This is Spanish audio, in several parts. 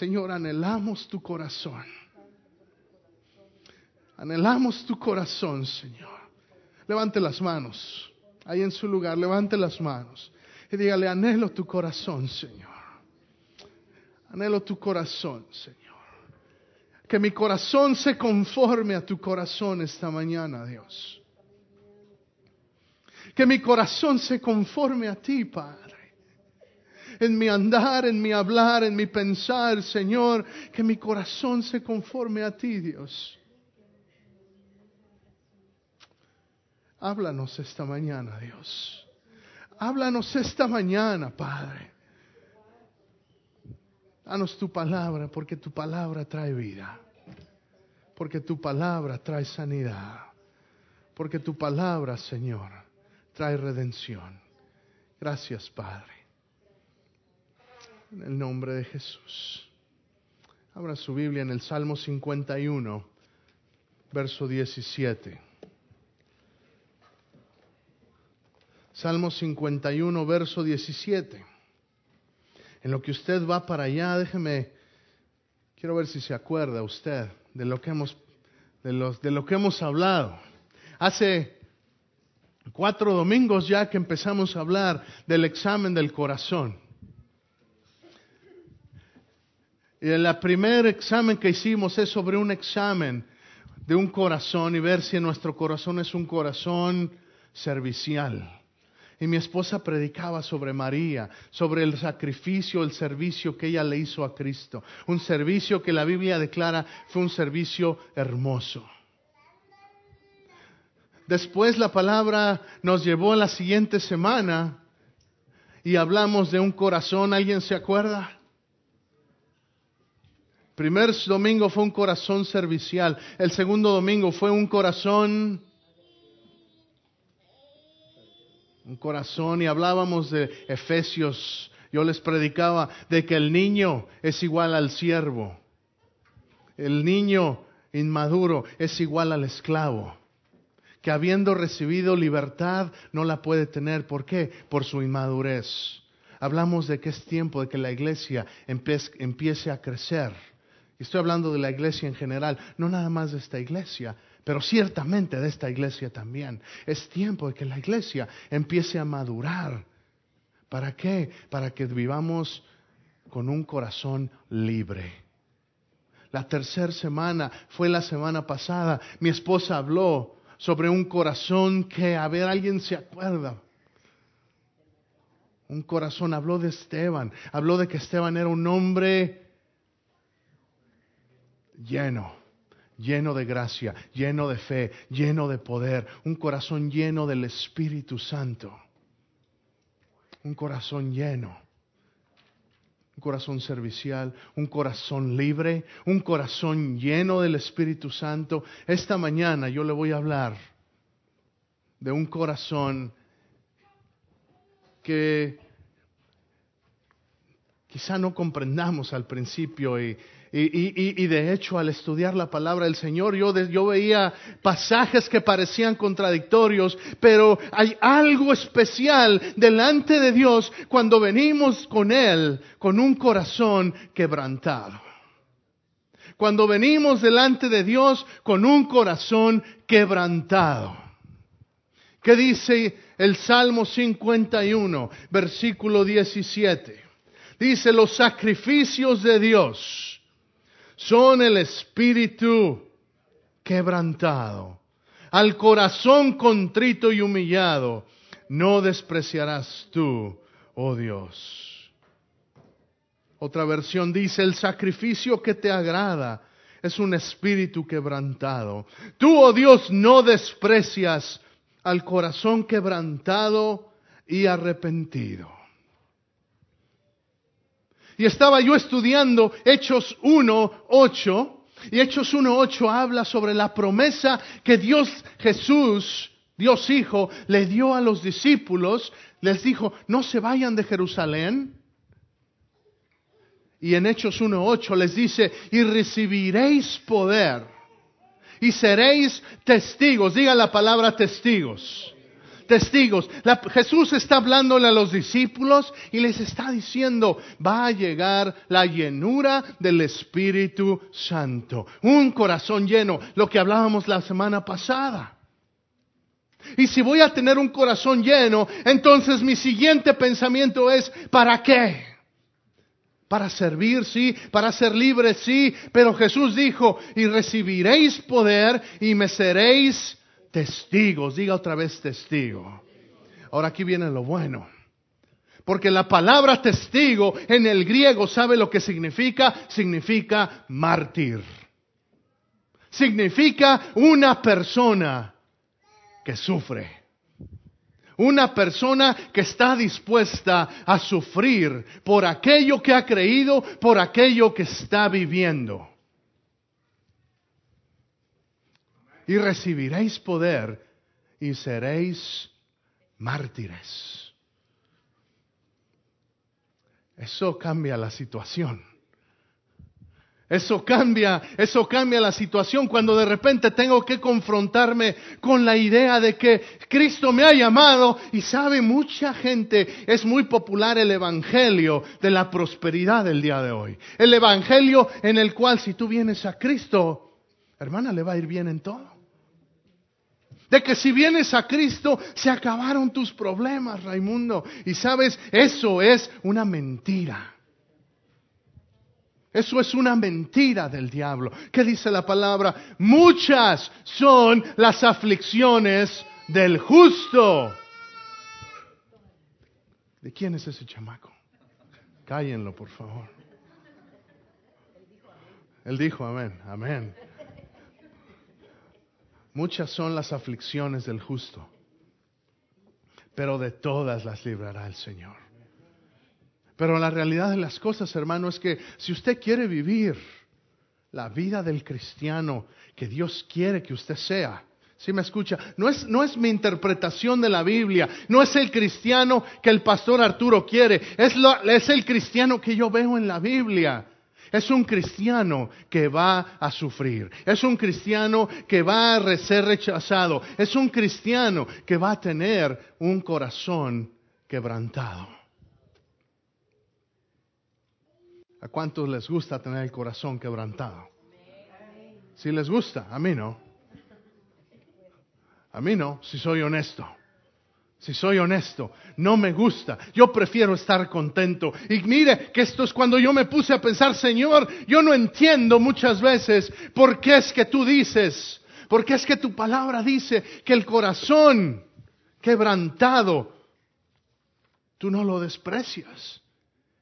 Señor, anhelamos tu corazón. Anhelamos tu corazón, Señor. Levante las manos. Ahí en su lugar, levante las manos. Y dígale, anhelo tu corazón, Señor. Anhelo tu corazón, Señor. Que mi corazón se conforme a tu corazón esta mañana, Dios. Que mi corazón se conforme a ti, Padre. En mi andar, en mi hablar, en mi pensar, Señor, que mi corazón se conforme a ti, Dios. Háblanos esta mañana, Dios. Háblanos esta mañana, Padre. Danos tu palabra, porque tu palabra trae vida. Porque tu palabra trae sanidad. Porque tu palabra, Señor, trae redención. Gracias, Padre. En el nombre de Jesús. Abra su Biblia en el Salmo 51, verso 17. Salmo 51, verso 17. En lo que usted va para allá, déjeme, quiero ver si se acuerda usted de lo que hemos, de, los, de lo que hemos hablado. Hace cuatro domingos ya que empezamos a hablar del examen del corazón. Y el primer examen que hicimos es sobre un examen de un corazón y ver si nuestro corazón es un corazón servicial. Y mi esposa predicaba sobre María, sobre el sacrificio, el servicio que ella le hizo a Cristo. Un servicio que la Biblia declara fue un servicio hermoso. Después la palabra nos llevó a la siguiente semana y hablamos de un corazón, ¿alguien se acuerda? Primer domingo fue un corazón servicial, el segundo domingo fue un corazón un corazón y hablábamos de Efesios. Yo les predicaba de que el niño es igual al siervo. El niño inmaduro es igual al esclavo. Que habiendo recibido libertad no la puede tener. ¿Por qué? Por su inmadurez. Hablamos de que es tiempo de que la iglesia empiece a crecer. Estoy hablando de la iglesia en general, no nada más de esta iglesia, pero ciertamente de esta iglesia también. Es tiempo de que la iglesia empiece a madurar. ¿Para qué? Para que vivamos con un corazón libre. La tercera semana fue la semana pasada. Mi esposa habló sobre un corazón que, a ver, alguien se acuerda. Un corazón, habló de Esteban, habló de que Esteban era un hombre lleno lleno de gracia, lleno de fe, lleno de poder, un corazón lleno del Espíritu Santo, un corazón lleno, un corazón servicial, un corazón libre, un corazón lleno del Espíritu Santo. Esta mañana yo le voy a hablar de un corazón que quizá no comprendamos al principio y y, de hecho, al estudiar la palabra del Señor, yo, yo veía pasajes que parecían contradictorios, pero hay algo especial delante de Dios cuando venimos con Él con un corazón quebrantado. Cuando venimos delante de Dios con un corazón quebrantado. ¿Qué dice el Salmo 51, versículo 17? Dice, los sacrificios de Dios son el espíritu quebrantado. Al corazón contrito y humillado, no despreciarás tú, oh Dios. Otra versión dice, el sacrificio que te agrada es un espíritu quebrantado. Tú, oh Dios, no desprecias al corazón quebrantado y arrepentido. Y estaba yo estudiando Hechos 1.8. Y Hechos 1.8 habla sobre la promesa que Dios Jesús, Dios Hijo, le dio a los discípulos. Les dijo, no se vayan de Jerusalén. Y en Hechos 1.8 les dice, y recibiréis poder. Y seréis testigos. Diga la palabra testigos testigos. Jesús está hablándole a los discípulos y les está diciendo, va a llegar la llenura del Espíritu Santo. Un corazón lleno, lo que hablábamos la semana pasada. Y si voy a tener un corazón lleno, entonces mi siguiente pensamiento es, ¿para qué? Para servir, sí, para ser libres, sí, pero Jesús dijo, y recibiréis poder y me seréis testigos. Diga otra vez testigo. Ahora aquí viene lo bueno. Porque la palabra testigo en el griego, ¿sabe lo que significa? Significa mártir. Significa una persona que sufre. Una persona que está dispuesta a sufrir por aquello que ha creído, por aquello que está viviendo. Y recibiréis poder y seréis mártires. Eso cambia la situación. Eso cambia, eso cambia la situación cuando de repente tengo que confrontarme con la idea de que Cristo me ha llamado y sabe mucha gente, es muy popular el evangelio de la prosperidad del día de hoy. El evangelio en el cual si tú vienes a Cristo, hermana, le va a ir bien en todo. De que si vienes a Cristo, se acabaron tus problemas, Raimundo. Y sabes, eso es una mentira. Eso es una mentira del diablo. ¿Qué dice la palabra? Muchas son las aflicciones del justo. ¿De quién es ese chamaco? Cállenlo, por favor. Él dijo, amén, amén. Muchas son las aflicciones del justo, pero de todas las librará el Señor. Pero la realidad de las cosas, hermano, es que si usted quiere vivir la vida del cristiano que Dios quiere que usted sea, si me escucha? No es, no es mi interpretación de la Biblia, no es el cristiano que el pastor Arturo quiere, es, lo, es el cristiano que yo veo en la Biblia. Es un cristiano que va a sufrir. Es un cristiano que va a ser rechazado. Es un cristiano que va a tener un corazón quebrantado. ¿A cuántos les gusta tener el corazón quebrantado? Si les gusta, a mí no. A mí no, si soy honesto. Si soy honesto, no me gusta. Yo prefiero estar contento. Y mire que esto es cuando yo me puse a pensar, Señor, yo no entiendo muchas veces por qué es que tú dices, por qué es que tu palabra dice que el corazón quebrantado, tú no lo desprecias.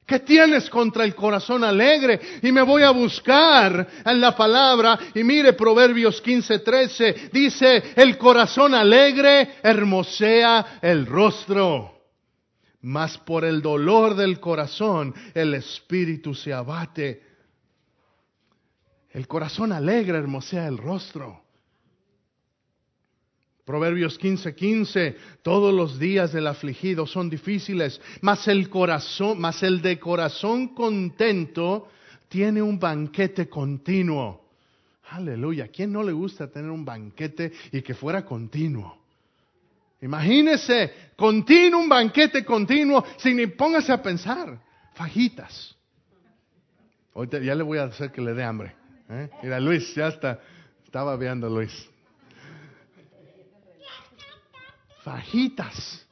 ¿Qué tienes contra el corazón alegre? Y me voy a buscar en la palabra. Y mire, Proverbios 15, 13, dice, el corazón alegre hermosea el rostro. Mas por el dolor del corazón el espíritu se abate. El corazón alegre hermosea el rostro. Proverbios 15, 15, todos los días del afligido son difíciles, mas el corazón, mas el de corazón contento tiene un banquete continuo. Aleluya, ¿quién no le gusta tener un banquete y que fuera continuo? Imagínese, continuo, un banquete continuo, sin ni póngase a pensar, fajitas. Ahorita ya le voy a hacer que le dé hambre. ¿eh? Mira, Luis, ya está, estaba viendo Luis. Fajitas.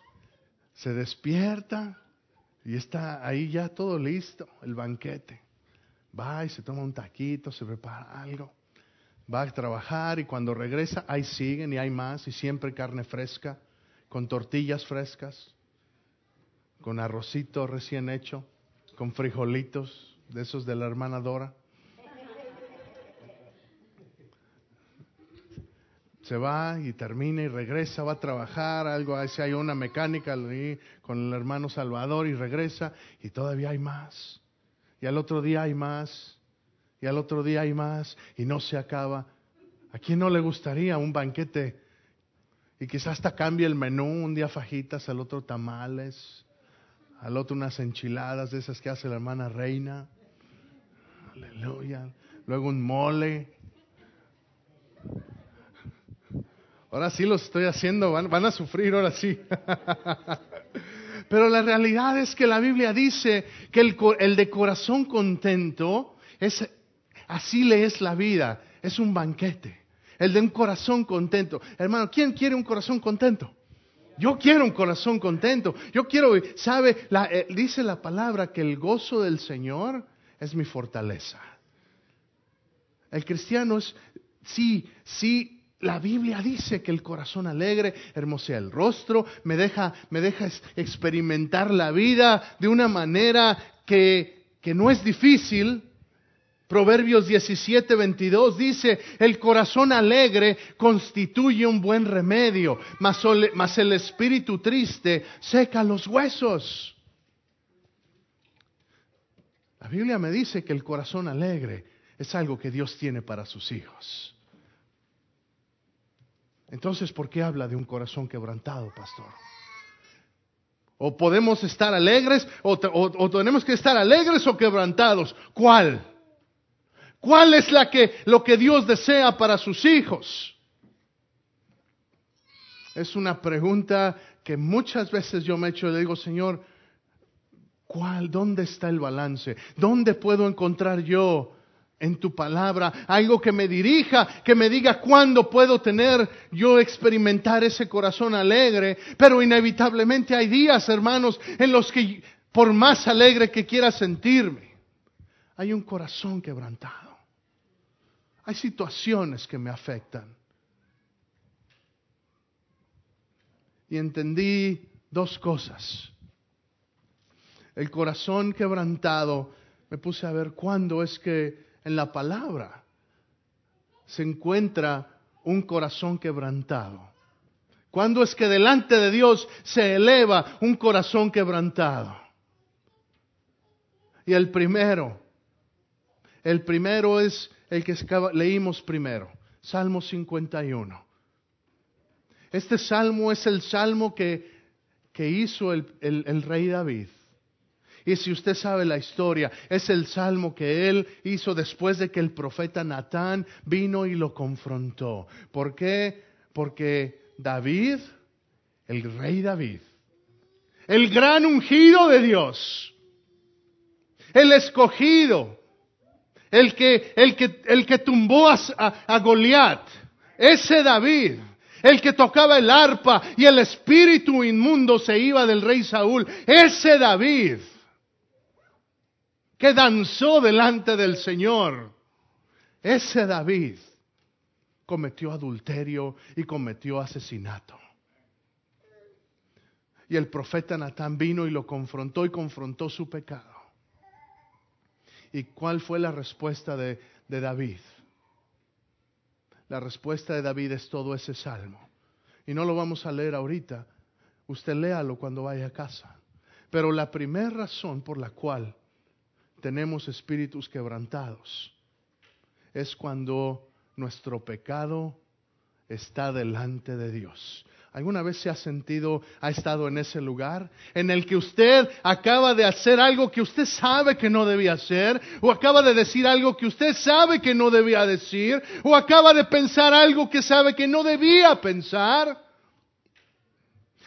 Se despierta y está ahí ya todo listo, el banquete. Va y se toma un taquito, se prepara algo. Va a trabajar y cuando regresa, ahí siguen y hay más y siempre carne fresca, con tortillas frescas, con arrocito recién hecho, con frijolitos de esos de la hermana Dora. Se va y termina y regresa, va a trabajar, algo, si hay una mecánica con el hermano Salvador y regresa y todavía hay más. Y al otro día hay más, y al otro día hay más, y no se acaba. ¿A quién no le gustaría un banquete? Y quizás hasta cambie el menú, un día fajitas, al otro tamales, al otro unas enchiladas de esas que hace la hermana Reina. Aleluya. Luego un mole. Ahora sí los estoy haciendo, van, van a sufrir, ahora sí. Pero la realidad es que la Biblia dice que el, de corazón contento es, así le es la vida, es un banquete. El de un corazón contento. Hermano, ¿quién quiere un corazón contento? Yo quiero un corazón contento. Yo quiero, sabe, eh, dice la palabra que el gozo del Señor es mi fortaleza. El cristiano es, sí, sí, la Biblia dice que el corazón alegre hermosea el rostro, me deja, me deja experimentar la vida de una manera que, que no es difícil. Proverbios 17, 22 dice, el corazón alegre constituye un buen remedio, mas, el espíritu triste seca los huesos. La Biblia me dice que el corazón alegre es algo que Dios tiene para sus hijos. Entonces, ¿por qué habla de un corazón quebrantado, pastor? O podemos estar alegres, o, tenemos que estar alegres o quebrantados. ¿Cuál? ¿Cuál es la que, lo que Dios desea para sus hijos? Es una pregunta que muchas veces yo me he hecho y le digo, Señor, ¿cuál? ¿Dónde está el balance? ¿Dónde puedo encontrar yo en tu palabra, algo que me dirija, que me diga cuándo puedo tener yo experimentar ese corazón alegre, pero inevitablemente hay días, hermanos, en los que por más alegre que quiera sentirme, hay un corazón quebrantado. Hay situaciones que me afectan. Y entendí dos cosas. El corazón quebrantado, me puse a ver cuándo es que en la palabra se encuentra un corazón quebrantado. ¿Cuándo es que delante de Dios se eleva un corazón quebrantado? Y el primero, el primero es el que leímos primero, Salmo 51. Este salmo es el salmo que, que hizo el rey David. Y si usted sabe la historia, es el salmo que él hizo después de que el profeta Natán vino y lo confrontó. ¿Por qué? Porque David, el rey David, el gran ungido de Dios, el escogido, el que, el que, el que tumbó a, a Goliat, ese David, el que tocaba el arpa y el espíritu inmundo se iba del rey Saúl, ese David que danzó delante del Señor. Ese David cometió adulterio y cometió asesinato. Y el profeta Natán vino y lo confrontó y confrontó su pecado. ¿Y cuál fue la respuesta de, de David? La respuesta de David es todo ese salmo. Y no lo vamos a leer ahorita. Usted léalo cuando vaya a casa. Pero la primera razón por la cual tenemos espíritus quebrantados es cuando nuestro pecado está delante de Dios. ¿Alguna vez se ha sentido, ha estado en ese lugar en el que usted acaba de hacer algo que usted sabe que no debía hacer, o acaba de decir algo que usted sabe que no debía decir, o acaba de pensar algo que sabe que no debía pensar?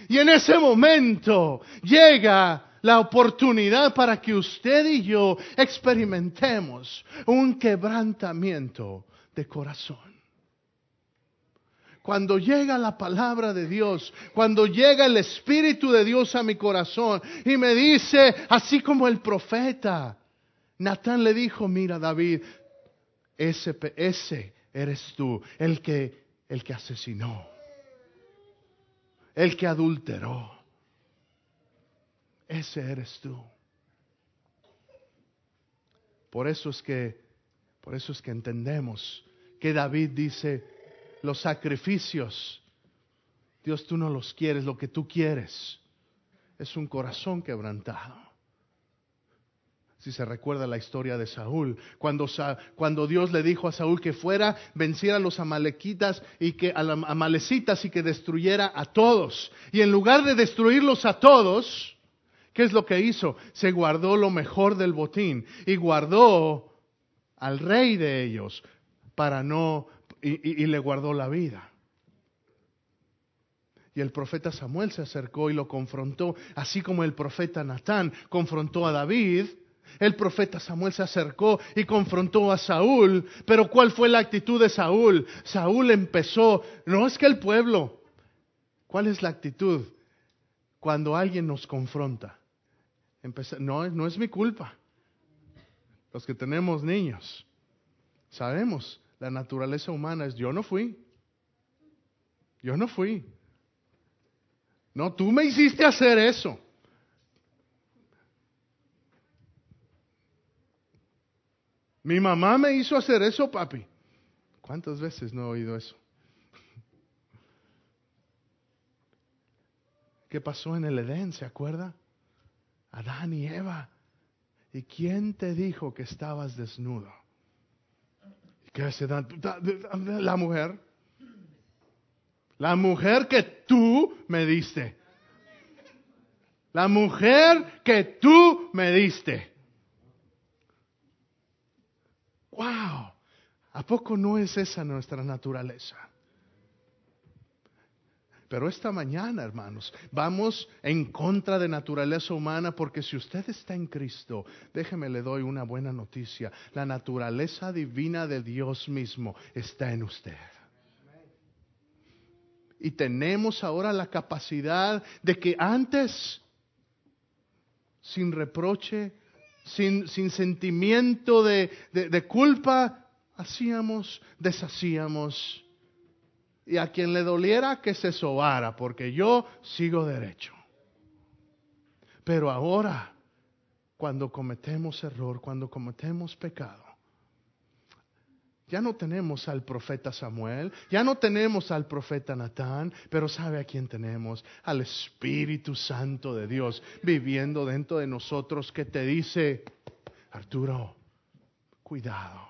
Y en ese momento llega la oportunidad para que usted y yo experimentemos un quebrantamiento de corazón. Cuando llega la palabra de Dios, cuando llega el Espíritu de Dios a mi corazón y me dice, así como el profeta, Natán le dijo, mira David, ese, ese eres tú, el que, el que asesinó, el que adulteró ese eres tú. Por eso es que, por eso es que entendemos que David dice, los sacrificios, Dios tú no los quieres, lo que tú quieres es un corazón quebrantado. Si se recuerda la historia de Saúl, cuando, cuando, Dios le dijo a Saúl que fuera, venciera a los amalequitas y que a los amalecitas y que destruyera a todos. Y en lugar de destruirlos a todos, ¿Qué es lo que hizo? Se guardó lo mejor del botín y guardó al rey de ellos para no, y, le guardó la vida. Y el profeta Samuel se acercó y lo confrontó, así como el profeta Natán confrontó a David. El profeta Samuel se acercó y confrontó a Saúl, pero ¿cuál fue la actitud de Saúl? Saúl empezó, no es que el pueblo, ¿cuál es la actitud cuando alguien nos confronta? No, no es mi culpa. Los que tenemos niños, sabemos, la naturaleza humana es yo no fui. Yo no fui. No, tú me hiciste hacer eso. Mi mamá me hizo hacer eso, papi. ¿Cuántas veces no he oído eso? ¿Qué pasó en el Edén? ¿Se acuerda? Adán y Eva. ¿Y quién te dijo que estabas desnudo? ¿Qué La mujer. La mujer que tú me diste. La mujer que tú me diste. ¡Wow! ¿A poco no es esa nuestra naturaleza? Pero esta mañana, hermanos, vamos en contra de naturaleza humana porque si usted está en Cristo, déjeme le doy una buena noticia. La naturaleza divina de Dios mismo está en usted. Y tenemos ahora la capacidad de que antes, sin reproche, sin, sentimiento de culpa, hacíamos, deshacíamos y a quien le doliera que se sobara, porque yo sigo derecho. Pero ahora, cuando cometemos error, cuando cometemos pecado, ya no tenemos al profeta Samuel, ya no tenemos al profeta Natán, pero ¿sabe a quién tenemos? Al Espíritu Santo de Dios viviendo dentro de nosotros que te dice, Arturo, cuidado.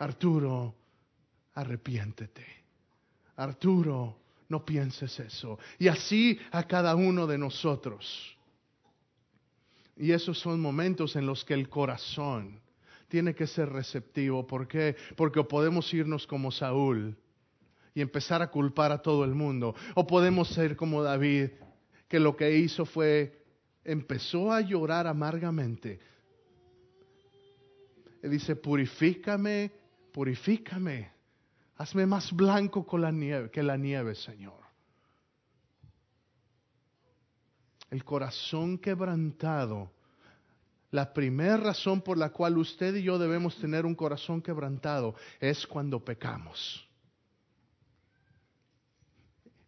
Arturo, arrepiéntete. Arturo, no pienses eso. Y así a cada uno de nosotros. Y esos son momentos en los que el corazón tiene que ser receptivo. ¿Por qué? Porque podemos irnos como Saúl y empezar a culpar a todo el mundo. O podemos ser como David, que lo que hizo fue, empezó a llorar amargamente. Él dice, purifícame, purifícame. Hazme más blanco con la nieve, que la nieve, Señor. El corazón quebrantado. La primera razón por la cual usted y yo debemos tener un corazón quebrantado es cuando pecamos.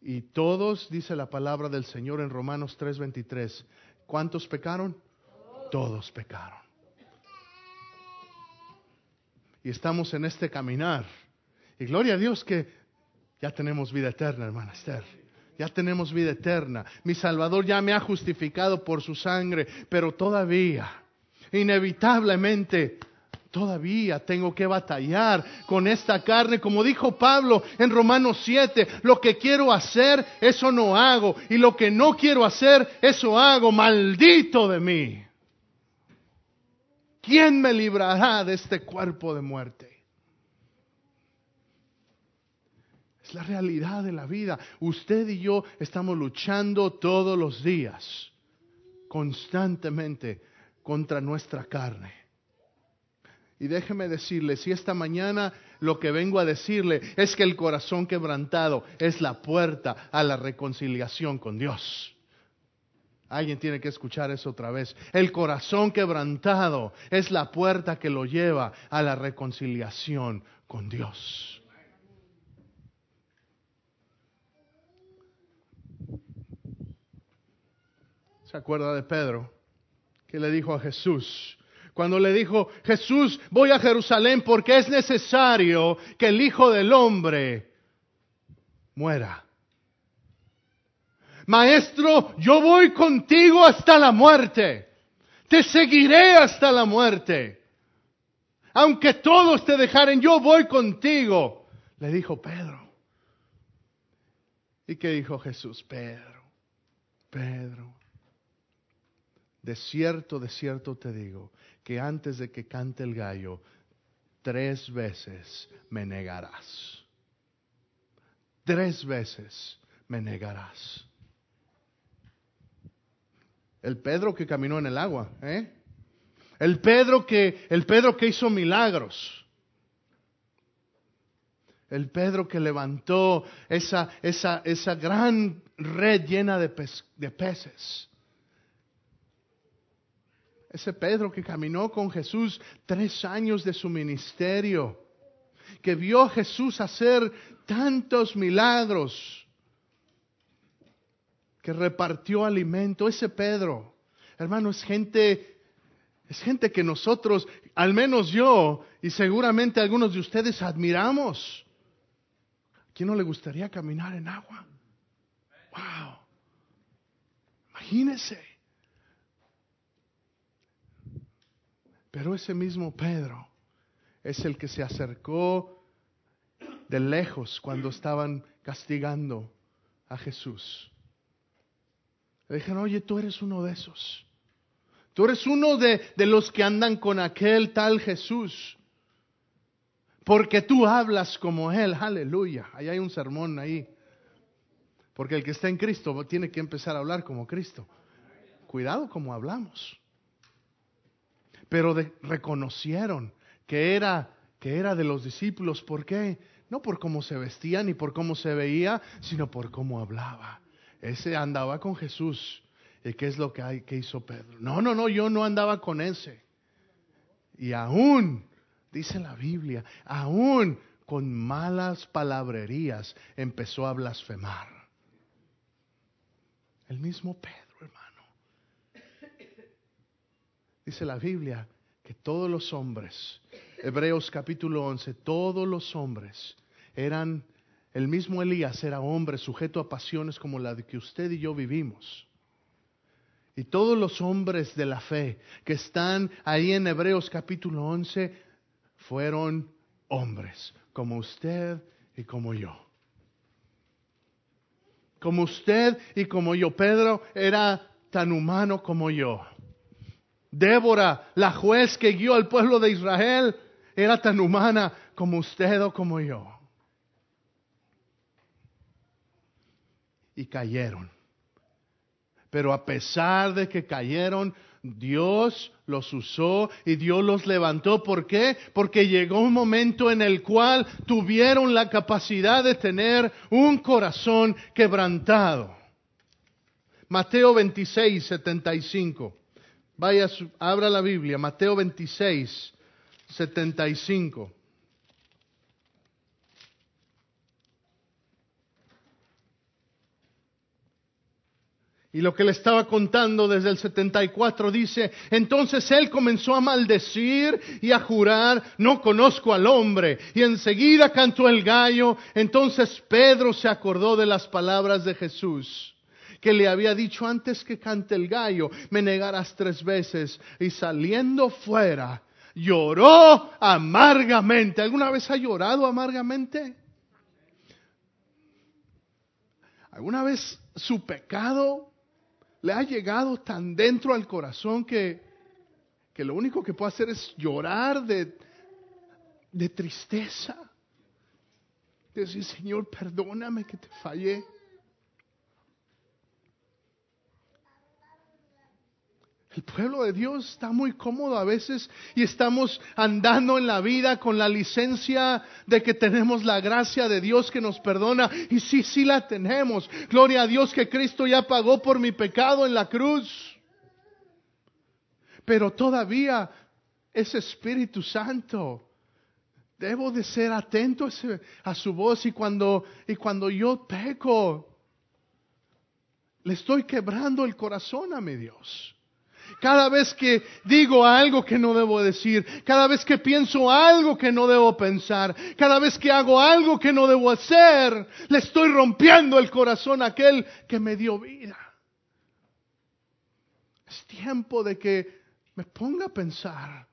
Y todos, dice la palabra del Señor en Romanos 3:23, ¿cuántos pecaron? Todos pecaron. Y estamos en este caminar y gloria a Dios que ya tenemos vida eterna, hermana Esther. Ya tenemos vida eterna. Mi Salvador ya me ha justificado por su sangre, pero todavía, inevitablemente, todavía tengo que batallar con esta carne. Como dijo Pablo en Romanos 7, lo que quiero hacer, eso no hago. Y lo que no quiero hacer, eso hago. Maldito de mí. ¿Quién me librará de este cuerpo de muerte? Es la realidad de la vida. Usted y yo estamos luchando todos los días, constantemente, contra nuestra carne. Y déjeme decirle, si esta mañana lo que vengo a decirle es que el corazón quebrantado es la puerta a la reconciliación con Dios. Alguien tiene que escuchar eso otra vez. El corazón quebrantado es la puerta que lo lleva a la reconciliación con Dios. ¿Se acuerda de Pedro? Que le dijo a Jesús. Cuando le dijo, Jesús, voy a Jerusalén porque es necesario que el Hijo del Hombre muera. Maestro, yo voy contigo hasta la muerte. Te seguiré hasta la muerte. Aunque todos te dejaren, yo voy contigo. Le dijo Pedro. ¿Y qué dijo Jesús? Pedro, Pedro, de cierto, de cierto te digo, que antes de que cante el gallo, tres veces me negarás. Tres veces me negarás. El Pedro que caminó en el agua, ¿eh? El Pedro que, el Pedro que hizo milagros. El Pedro que levantó esa, esa, esa gran red llena de, de peces. Ese Pedro que caminó con Jesús tres años de su ministerio, que vio a Jesús hacer tantos milagros, que repartió alimento. Ese Pedro, hermano, es gente es gente que nosotros, al menos yo y seguramente algunos de ustedes admiramos. ¿Quién no le gustaría caminar en agua? ¡Wow! Imagínese. Pero ese mismo Pedro es el que se acercó de lejos cuando estaban castigando a Jesús. Le dijeron, oye, tú eres uno de esos. Tú eres uno de, los que andan con aquel tal Jesús. Porque tú hablas como Él. Aleluya. Ahí hay un sermón ahí. Porque el que está en Cristo tiene que empezar a hablar como Cristo. Cuidado como hablamos. Pero reconocieron que era, que era de los discípulos. ¿Por qué? No por cómo se vestía ni por cómo se veía, sino por cómo hablaba. Ese andaba con Jesús. ¿Y qué es lo que, hay, que hizo Pedro? No, no, no, yo no andaba con ese. Y aún, dice la Biblia, aún con malas palabrerías empezó a blasfemar. El mismo Pedro, hermano. Dice la Biblia que todos los hombres, Hebreos capítulo 11, todos los hombres eran, el mismo Elías era hombre sujeto a pasiones como la de que usted y yo vivimos. Y todos los hombres de la fe que están ahí en Hebreos capítulo 11 fueron hombres, como usted y como yo. Como usted y como yo. Pedro era tan humano como yo. Débora, la juez que guió al pueblo de Israel, era tan humana como usted o como yo. Y cayeron. Pero a pesar de que cayeron, Dios los usó y Dios los levantó. ¿Por qué? Porque llegó un momento en el cual tuvieron la capacidad de tener un corazón quebrantado. Mateo 26, 75. Vaya, abra la Biblia, Mateo 26, 75. Y lo que le estaba contando desde el 74 dice, entonces él comenzó a maldecir y a jurar, no conozco al hombre. Y enseguida cantó el gallo. Entonces Pedro se acordó de las palabras de Jesús, que le había dicho antes que cante el gallo, me negarás tres veces. Y saliendo fuera, lloró amargamente. ¿Alguna vez ha llorado amargamente? ¿Alguna vez su pecado le ha llegado tan dentro al corazón que, que lo único que puede hacer es llorar de, de tristeza. Decir, Señor, perdóname que te fallé. El pueblo de Dios está muy cómodo a veces y estamos andando en la vida con la licencia de que tenemos la gracia de Dios que nos perdona. Y sí, sí la tenemos. Gloria a Dios que Cristo ya pagó por mi pecado en la cruz. Pero todavía ese Espíritu Santo, debo de ser atento a su voz y cuando, y cuando yo peco, le estoy quebrando el corazón a mi Dios. Cada vez que digo algo que no debo decir, cada vez que pienso algo que no debo pensar, cada vez que hago algo que no debo hacer, le estoy rompiendo el corazón a aquel que me dio vida. Es tiempo de que me ponga a pensar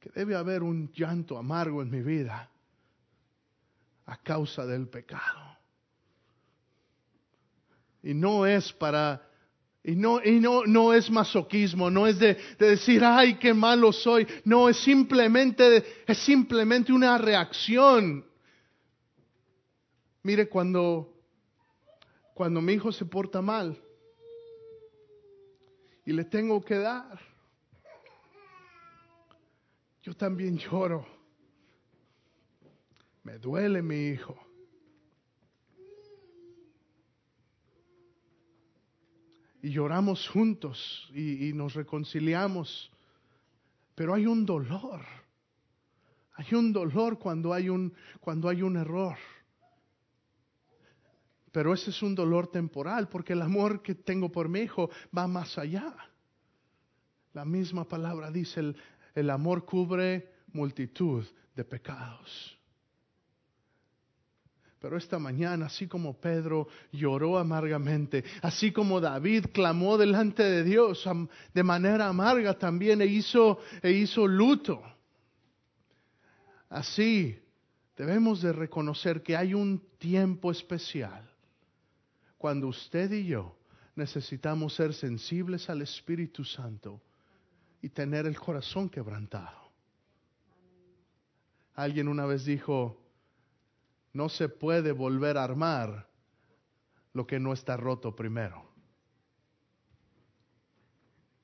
que debe haber un llanto amargo en mi vida a causa del pecado. Y no es para y no, y no, no es masoquismo, no es de, decir, ay, qué malo soy. No, es simplemente, es simplemente una reacción. Mire, cuando, cuando mi hijo se porta mal y le tengo que dar, yo también lloro. Me duele mi hijo. Y lloramos juntos y, nos reconciliamos. Pero hay un dolor. Hay un dolor cuando hay un, cuando hay un error. Pero ese es un dolor temporal porque el amor que tengo por mi hijo va más allá. La misma palabra dice, el, el amor cubre multitud de pecados. Pero esta mañana, así como Pedro lloró amargamente, así como David clamó delante de Dios de manera amarga también e hizo, e hizo luto, así debemos de reconocer que hay un tiempo especial cuando usted y yo necesitamos ser sensibles al Espíritu Santo y tener el corazón quebrantado. Alguien una vez dijo, no se puede volver a armar lo que no está roto primero.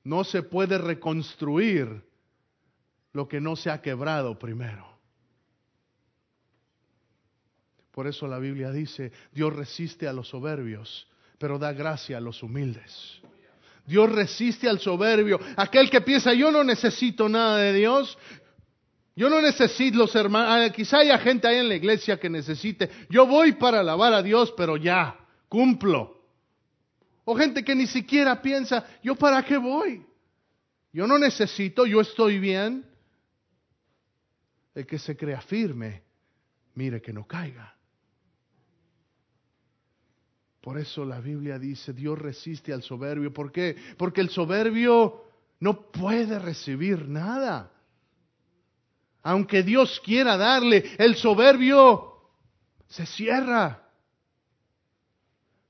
No se puede reconstruir lo que no se ha quebrado primero. Por eso la Biblia dice, Dios resiste a los soberbios, pero da gracia a los humildes. Dios resiste al soberbio, aquel que piensa, yo no necesito nada de Dios, yo no necesito los hermanos, ah, quizá haya gente ahí en la iglesia que necesite, yo voy para alabar a Dios, pero ya, cumplo. O gente que ni siquiera piensa, yo para qué voy. Yo no necesito, yo estoy bien. El que se crea firme, mire que no caiga. Por eso la Biblia dice, Dios resiste al soberbio. ¿Por qué? Porque el soberbio no puede recibir nada. Aunque Dios quiera darle, el soberbio se cierra.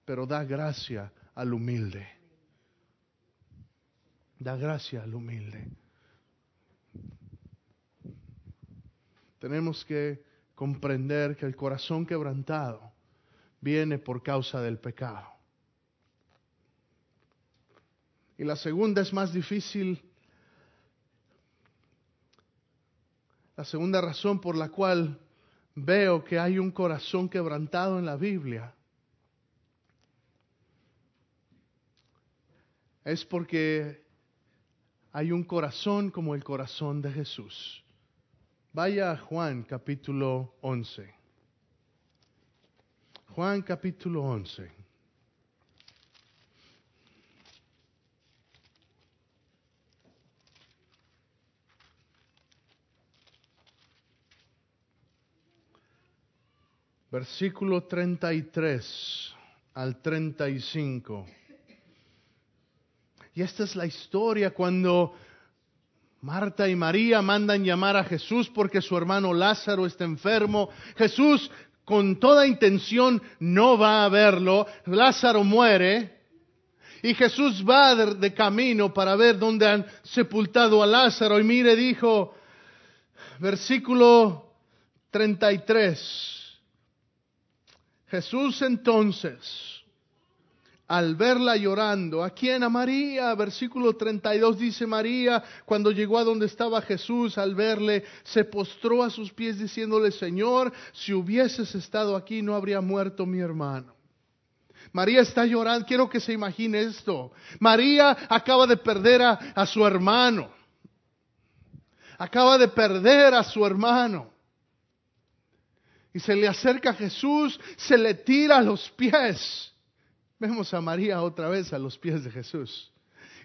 Pero da gracia al humilde. Da gracia al humilde. Tenemos que comprender que el corazón quebrantado viene por causa del pecado. Y la segunda es más difícil. La segunda razón por la cual veo que hay un corazón quebrantado en la Biblia es porque hay un corazón como el corazón de Jesús. Vaya a Juan capítulo 11. Juan capítulo 11. Versículo 33 al 35. Y esta es la historia cuando Marta y María mandan llamar a Jesús porque su hermano Lázaro está enfermo. Jesús con toda intención no va a verlo. Lázaro muere y Jesús va de, camino para ver dónde han sepultado a Lázaro. Y mire, dijo, versículo 33. Jesús entonces al verla llorando. ¿A quién? A María. Versículo 32 dice María, cuando llegó a donde estaba Jesús, al verle, se postró a sus pies diciéndole, Señor, si hubieses estado aquí no habría muerto mi hermano. María está llorando, quiero que se imagine esto. María acaba de perder a, a su hermano. Acaba de perder a su hermano. Y se le acerca a Jesús, se le tira a los pies Vemos a María otra vez a los pies de Jesús.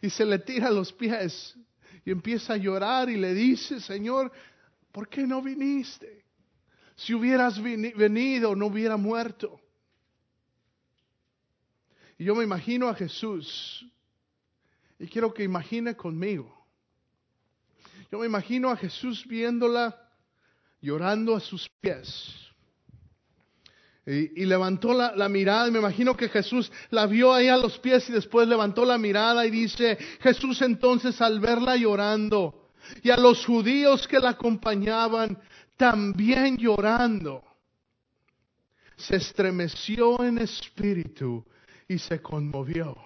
Y se le tira a los pies y empieza a llorar y le dice, Señor, ¿por qué no viniste? Si hubieras venido, no hubiera muerto. Y yo me imagino a Jesús y quiero que imagine conmigo. Yo me imagino a Jesús viéndola llorando a sus pies. Y, levantó la, mirada, y me imagino que Jesús la vio ahí a los pies y después levantó la mirada y dice, Jesús entonces al verla llorando y a los judíos que la acompañaban también llorando, se estremeció en espíritu y se conmovió.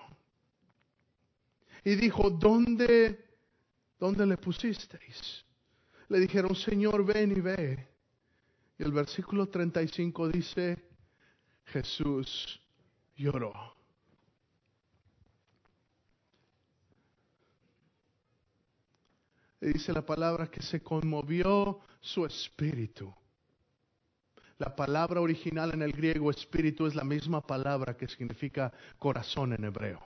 Y dijo, ¿dónde, dónde le pusisteis? Le dijeron, Señor, ven y ve. Y el versículo 35 dice, Jesús lloró. Y dice la palabra que se conmovió su espíritu. La palabra original en el griego espíritu es la misma palabra que significa corazón en hebreo.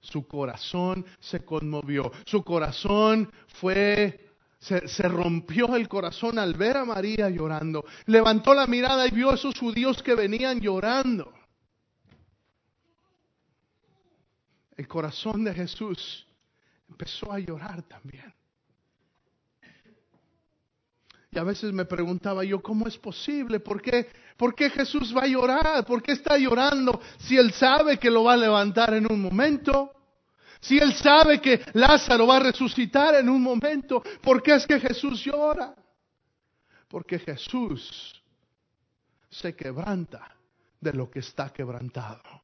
Su corazón se conmovió. Su corazón fue, se, rompió el corazón al ver a María llorando. Levantó la mirada y vio a esos judíos que venían llorando. El corazón de Jesús empezó a llorar también. Y a veces me preguntaba yo, ¿cómo es posible? ¿Por qué, ¿Por qué Jesús va a llorar? ¿Por qué está llorando si Él sabe que lo va a levantar en un momento? Si Él sabe que Lázaro va a resucitar en un momento, ¿por qué es que Jesús llora? Porque Jesús se quebranta de lo que está quebrantado.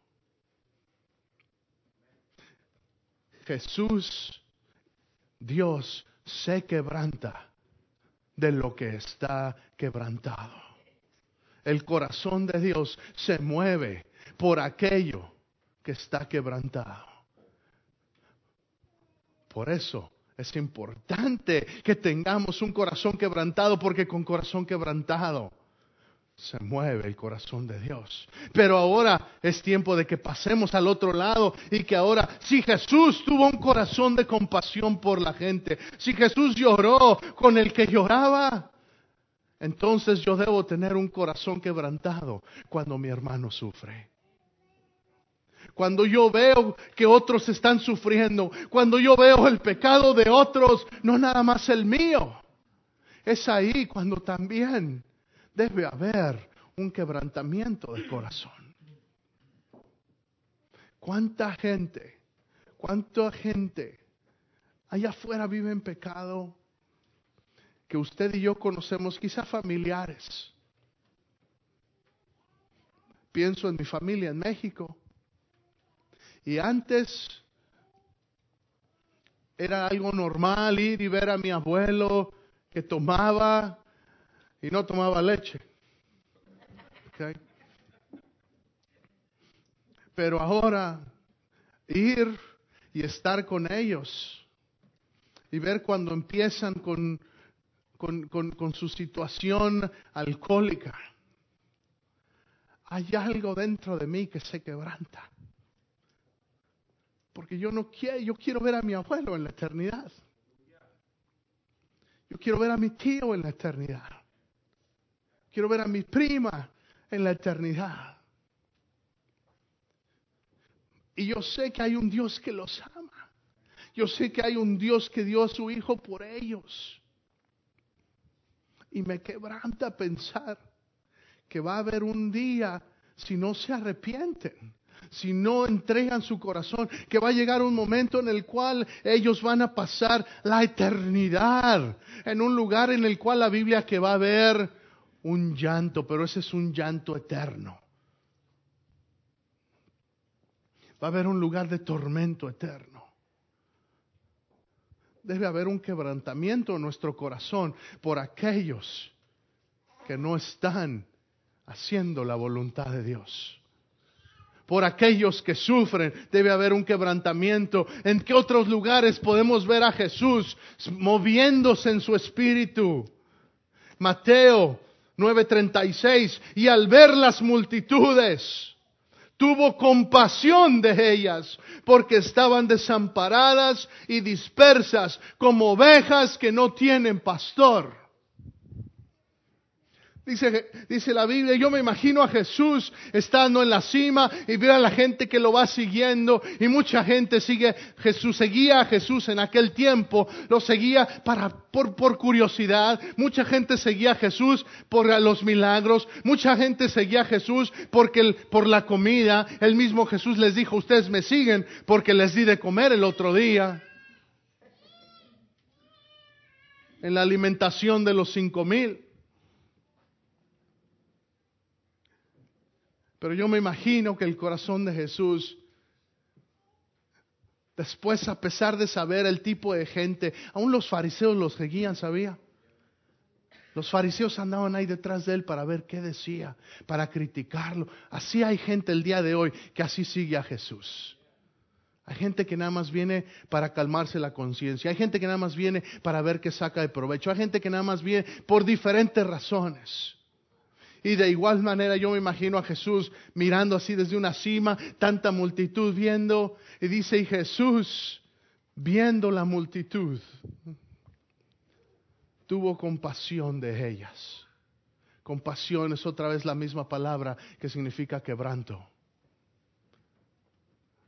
Jesús, Dios, se quebranta de lo que está quebrantado. El corazón de Dios se mueve por aquello que está quebrantado. Por eso es importante que tengamos un corazón quebrantado, porque con corazón quebrantado se mueve el corazón de Dios. Pero ahora es tiempo de que pasemos al otro lado y que ahora, si Jesús tuvo un corazón de compasión por la gente, si Jesús lloró con el que lloraba, entonces yo debo tener un corazón quebrantado cuando mi hermano sufre. Cuando yo veo que otros están sufriendo, cuando yo veo el pecado de otros, no nada más el mío. Es ahí cuando también debe haber un quebrantamiento de corazón. ¿Cuánta gente, cuánta gente allá afuera vive en pecado que usted y yo conocemos, quizá familiares? Pienso en mi familia en México. Y antes era algo normal ir y ver a mi abuelo que tomaba y no tomaba leche. Pero ahora ir y estar con ellos y ver cuando empiezan con, con, con su situación alcohólica, hay algo dentro de mí que se quebranta. Porque yo no quiero, yo quiero ver a mi abuelo en la eternidad. Yo quiero ver a mi tío en la eternidad. Quiero ver a mi prima en la eternidad. Y yo sé que hay un Dios que los ama. Yo sé que hay un Dios que dio a su Hijo por ellos. Y me quebranta pensar que va a haber un día, si no se arrepienten, si no entregan su corazón, que va a llegar un momento en el cual ellos van a pasar la eternidad en un lugar en el cual la Biblia que va a haber un llanto, pero ese es un llanto eterno. Va a haber un lugar de tormento eterno. Debe haber un quebrantamiento en nuestro corazón por aquellos que no están haciendo la voluntad de Dios. Por aquellos que sufren, debe haber un quebrantamiento. ¿En qué otros lugares podemos ver a Jesús moviéndose en su espíritu? Mateo 9:36, y al ver las multitudes, tuvo compasión de ellas, porque estaban desamparadas y dispersas como ovejas que no tienen pastor. Dice, dice, la Biblia, yo me imagino a Jesús estando en la cima y veo a la gente que lo va siguiendo y mucha gente sigue, Jesús seguía a Jesús en aquel tiempo, lo seguía para, por, por curiosidad, mucha gente seguía a Jesús por los milagros, mucha gente seguía a Jesús porque por la comida, el mismo Jesús les dijo, ustedes me siguen porque les di de comer el otro día. En la alimentación de los cinco mil. Pero yo me imagino que el corazón de Jesús, después a pesar de saber el tipo de gente, aún los fariseos los seguían, ¿sabía? Los fariseos andaban ahí detrás de él para ver qué decía, para criticarlo. Así hay gente el día de hoy que así sigue a Jesús. Hay gente que nada más viene para calmarse la conciencia. Hay gente que nada más viene para ver qué saca de provecho. Hay gente que nada más viene por diferentes razones. Y de igual manera yo me imagino a Jesús mirando así desde una cima, tanta multitud viendo, y dice, y Jesús, viendo la multitud, tuvo compasión de ellas. Compasión es otra vez la misma palabra que significa quebranto.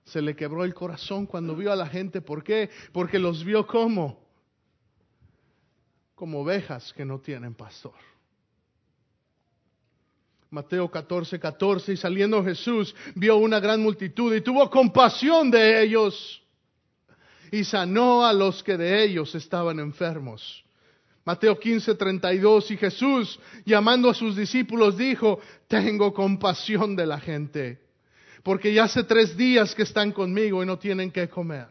Se le quebró el corazón cuando vio a la gente. ¿Por qué? Porque los vio como, como ovejas que no tienen pastor. Mateo 14, 14, y saliendo Jesús vio una gran multitud y tuvo compasión de ellos y sanó a los que de ellos estaban enfermos. Mateo 15, 32, y Jesús, llamando a sus discípulos, dijo, tengo compasión de la gente porque ya hace tres días que están conmigo y no tienen que comer.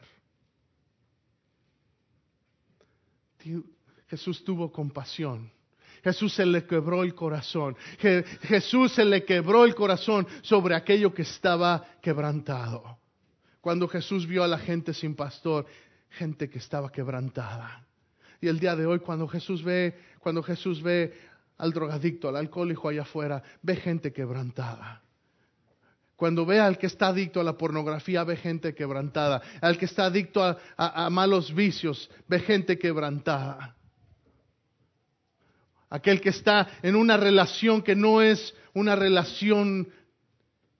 Jesús tuvo compasión. Jesús se le quebró el corazón. Jesús se le quebró el corazón sobre aquello que estaba quebrantado. Cuando Jesús vio a la gente sin pastor, gente que estaba quebrantada. Y el día de hoy, cuando Jesús ve, cuando Jesús ve al drogadicto, al alcohólico allá afuera, ve gente quebrantada. Cuando ve al que está adicto a la pornografía, ve gente quebrantada. Al que está adicto a, malos vicios, ve gente quebrantada. Aquel que está en una relación que no es una relación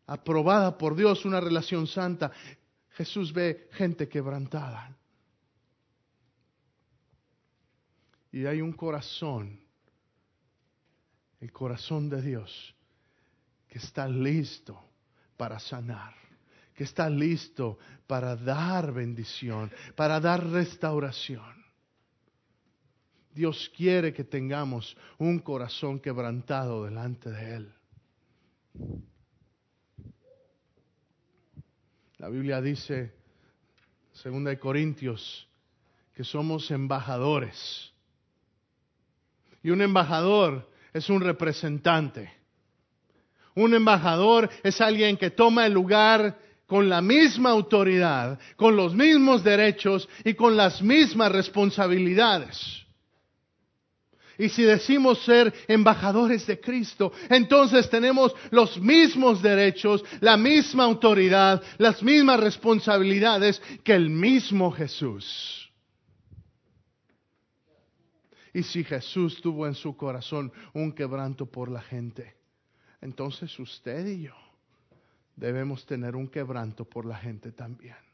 aprobada por Dios, una relación santa, Jesús ve gente quebrantada. Y hay un corazón, el corazón de Dios, que está listo para sanar, que está listo para dar bendición, para dar restauración. Dios quiere que tengamos un corazón quebrantado delante de Él. La Biblia dice, segunda de Corintios, que somos embajadores. Y un embajador es un representante. Un embajador es alguien que toma el lugar con la misma autoridad, con los mismos derechos y con las mismas responsabilidades. Y si decimos ser embajadores de Cristo, entonces tenemos los mismos derechos, la misma autoridad, las mismas responsabilidades que el mismo Jesús. Y si Jesús tuvo en su corazón un quebranto por la gente, entonces usted y yo debemos tener un quebranto por la gente también.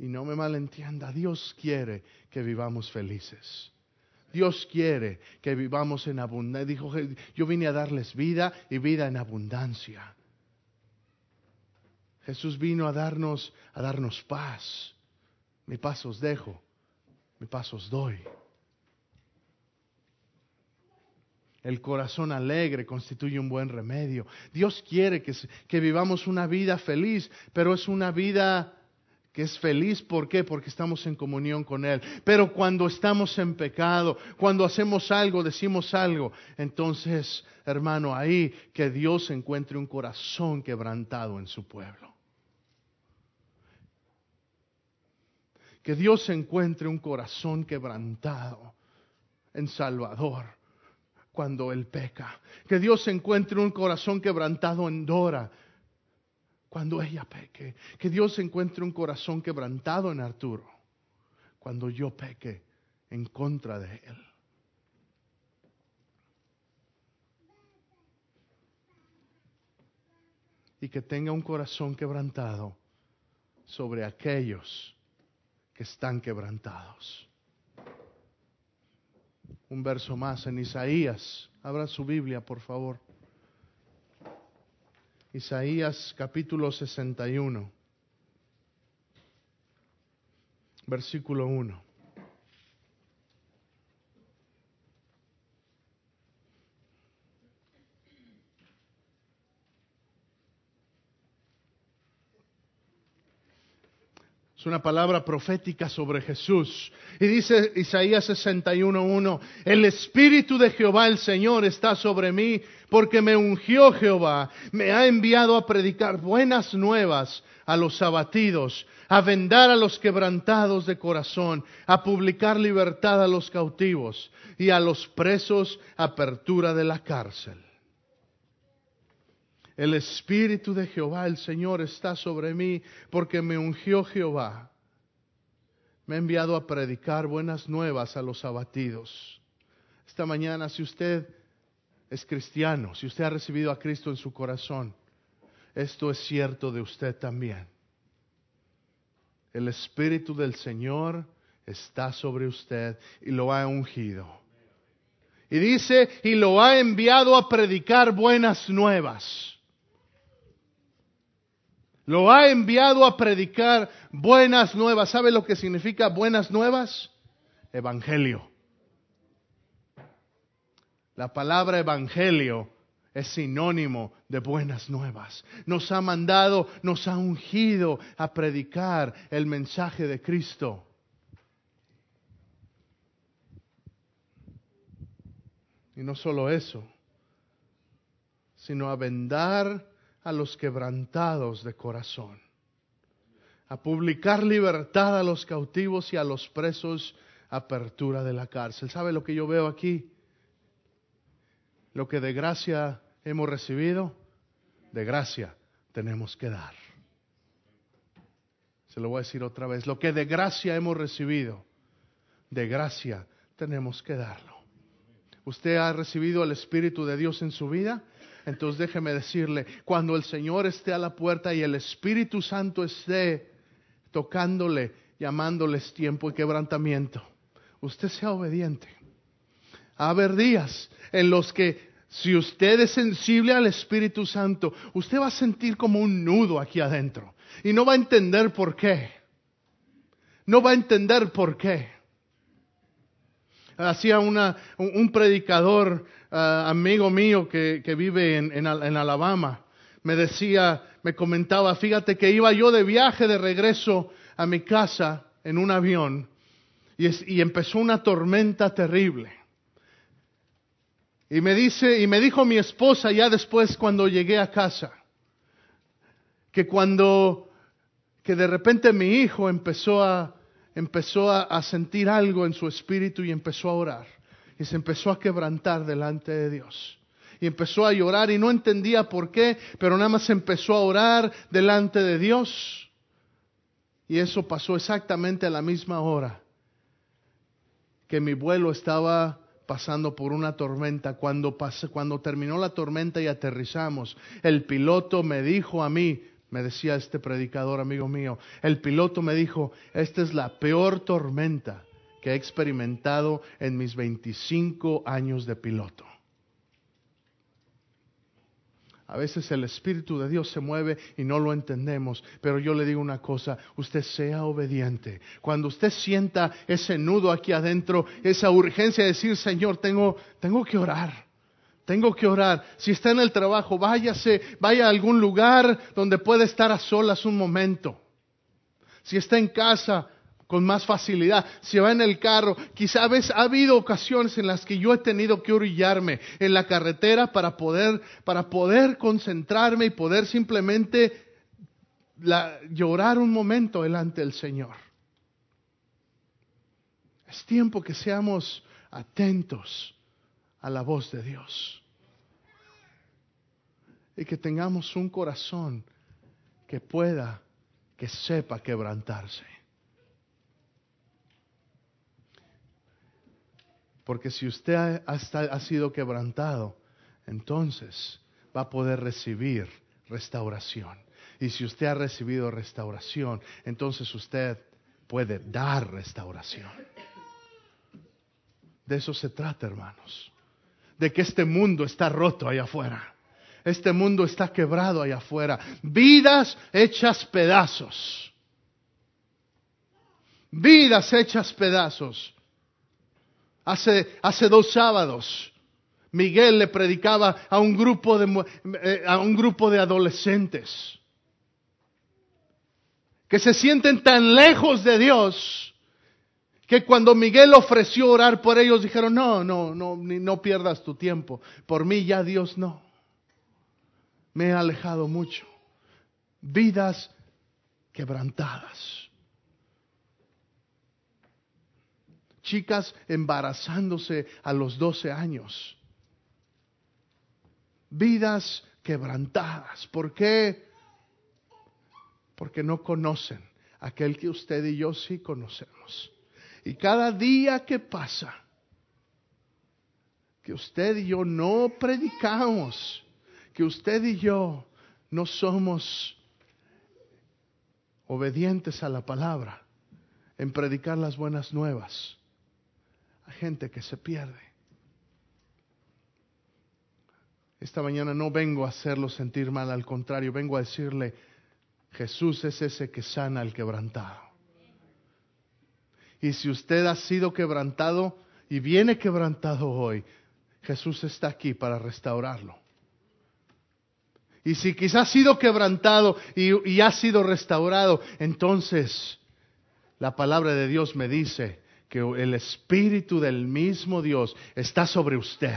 Y no me malentienda, Dios quiere que vivamos felices. Dios quiere que vivamos en abundancia. Dijo, yo vine a darles vida y vida en abundancia. Jesús vino a darnos, a darnos paz. Mi paz os dejo, mi paz os doy. El corazón alegre constituye un buen remedio. Dios quiere que, que, vivamos una vida feliz, pero es una vida que es feliz. ¿Por qué? Porque estamos en comunión con Él. Pero cuando estamos en pecado, cuando hacemos algo, decimos algo, entonces, hermano, ahí que Dios encuentre un corazón quebrantado en su pueblo. Que Dios encuentre un corazón quebrantado en Salvador cuando Él peca. Que Dios encuentre un corazón quebrantado en Dora cuando ella peque. Que Dios encuentre un corazón quebrantado en Arturo cuando yo peque en contra de Él. Y que tenga un corazón quebrantado sobre aquellos que están quebrantados un verso más en Isaías. Abra su Biblia, por favor. Isaías capítulo 61, versículo 1. Es una palabra profética sobre Jesús. Y dice Isaías 61.1, el Espíritu de Jehová el Señor está sobre mí porque me ungió Jehová, me ha enviado a predicar buenas nuevas a los abatidos, a vendar a los quebrantados de corazón, a publicar libertad a los cautivos y a los presos apertura de la cárcel. El Espíritu de Jehová, el Señor, está sobre mí porque me ungió Jehová. Me ha enviado a predicar buenas nuevas a los abatidos. Esta mañana, si usted es cristiano, si usted ha recibido a Cristo en su corazón, esto es cierto de usted también. El Espíritu del Señor está sobre usted y lo ha ungido. Y dice, y lo ha enviado a predicar buenas nuevas. Lo ha enviado a predicar buenas nuevas. ¿Sabe lo que significa buenas nuevas? Evangelio. La palabra evangelio es sinónimo de buenas nuevas. Nos ha mandado, nos ha ungido a predicar el mensaje de Cristo. Y no solo eso, sino a vendar a los quebrantados de corazón, a publicar libertad a los cautivos y a los presos, apertura de la cárcel. ¿Sabe lo que yo veo aquí? Lo que de gracia hemos recibido, de gracia tenemos que dar. Se lo voy a decir otra vez. Lo que de gracia hemos recibido, de gracia tenemos que darlo. ¿Usted ha recibido el Espíritu de Dios en su vida? Entonces déjeme decirle, cuando el Señor esté a la puerta y el Espíritu Santo esté tocándole, llamándoles tiempo y quebrantamiento, usted sea obediente. a haber días en los que si usted es sensible al Espíritu Santo, usted va a sentir como un nudo aquí adentro y no va a entender por qué. No va a entender por qué. Hacía una, un predicador Ah, amigo mío que, vive en, Alabama, me decía, me comentaba, fíjate que iba yo de viaje de regreso a mi casa en un avión y, y empezó una tormenta terrible. Y me dice, y me dijo mi esposa ya después cuando llegué a casa, que cuando, que de repente mi hijo empezó a, empezó a sentir algo en su espíritu y empezó a orar y se empezó a quebrantar delante de Dios. Y empezó a llorar y no entendía por qué, pero nada más empezó a orar delante de Dios. Y eso pasó exactamente a la misma hora que mi vuelo estaba pasando por una tormenta. Cuando, cuando terminó la tormenta y aterrizamos, el piloto me dijo a mí, me decía este predicador amigo mío, el piloto me dijo, esta es la peor tormenta que he experimentado en mis 25 años de piloto. A veces el Espíritu de Dios se mueve y no lo entendemos, pero yo le digo una cosa, usted sea obediente. Cuando usted sienta ese nudo aquí adentro, esa urgencia de decir, Señor, tengo, tengo que orar. Tengo que orar. Si está en el trabajo, váyase, vaya a algún lugar donde pueda estar a solas un momento. Si está en casa, con más facilidad. Si va en el carro, quizás ha habido ocasiones en las que yo he tenido que orillarme en la carretera para poder, para poder concentrarme y poder simplemente llorar un momento delante del Señor. Es tiempo que seamos atentos a la voz de Dios y que tengamos un corazón que pueda, que sepa quebrantarse. Porque si usted ha, sido quebrantado, entonces va a poder recibir restauración. Y si usted ha recibido restauración, entonces usted puede dar restauración. De eso se trata, hermanos. De que este mundo está roto allá afuera. Este mundo está quebrado allá afuera. Vidas hechas pedazos. Vidas hechas pedazos. Hace, hace dos sábados, Miguel le predicaba a un grupo de, eh, a un grupo de adolescentes. que se sienten tan lejos de Dios que cuando Miguel ofreció orar por ellos dijeron, no, no, no, no pierdas tu tiempo. Por mí ya Dios no. Me he alejado mucho. Vidas quebrantadas. Chicas embarazándose a los 12 años. Vidas quebrantadas. ¿Por qué? Porque no conocen aquel que usted y yo sí conocemos. Y cada día que pasa, que usted y yo no predicamos, que usted y yo no somos obedientes a la palabra en predicar las buenas nuevas, hay gente que se pierde. Esta mañana no vengo a hacerlo sentir mal, al contrario, vengo a decirle, Jesús es ese que sana al quebrantado. Y si usted ha sido quebrantado y viene quebrantado hoy, Jesús está aquí para restaurarlo. Y si quizás ha sido quebrantado y, y, ha sido restaurado, entonces la palabra de Dios me dice que el Espíritu del mismo Dios está sobre usted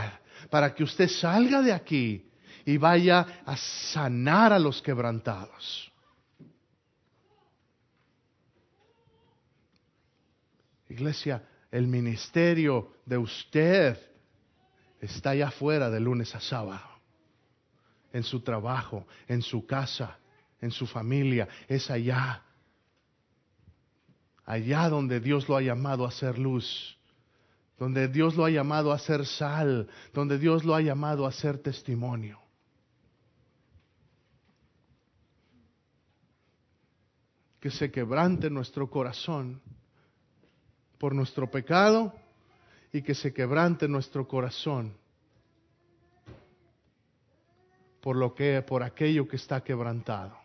para que usted salga de aquí y vaya a sanar a los quebrantados. Iglesia, el ministerio de usted está allá afuera de lunes a sábado, en su trabajo, en su casa, en su familia, es allá, allá donde Dios lo ha llamado a ser luz, donde Dios lo ha llamado a ser sal, donde Dios lo ha llamado a ser testimonio. Que se quebrante nuestro corazón por nuestro pecado y que se quebrante nuestro corazón por lo que por aquello que está quebrantado.